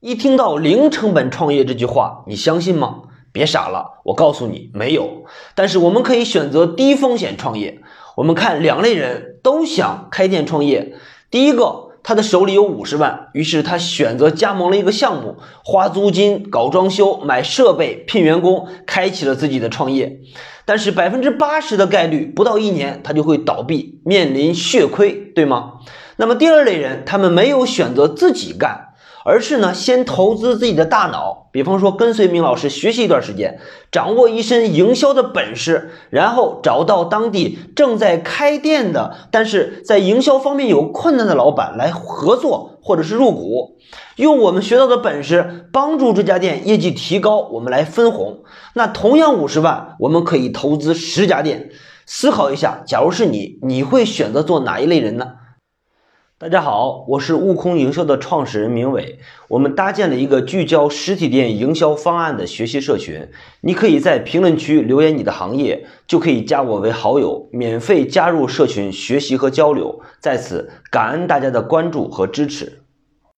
一听到零成本创业这句话，你相信吗？别傻了，我告诉你，没有。但是我们可以选择低风险创业。我们看两类人都想开店创业。第一个，他的手里有五十万，于是他选择加盟了一个项目，花租金、搞装修、买设备、聘员工，开启了自己的创业。但是百分之八十的概率，不到一年他就会倒闭，面临血亏，对吗？那么第二类人，他们没有选择自己干。而是呢，先投资自己的大脑，比方说跟随明老师学习一段时间，掌握一身营销的本事，然后找到当地正在开店的，但是在营销方面有困难的老板来合作，或者是入股，用我们学到的本事帮助这家店业绩提高，我们来分红。那同样五十万，我们可以投资十家店。思考一下，假如是你，你会选择做哪一类人呢？大家好，我是悟空营销的创始人明伟。我们搭建了一个聚焦实体店营销方案的学习社群，你可以在评论区留言你的行业，就可以加我为好友，免费加入社群学习和交流。在此感恩大家的关注和支持。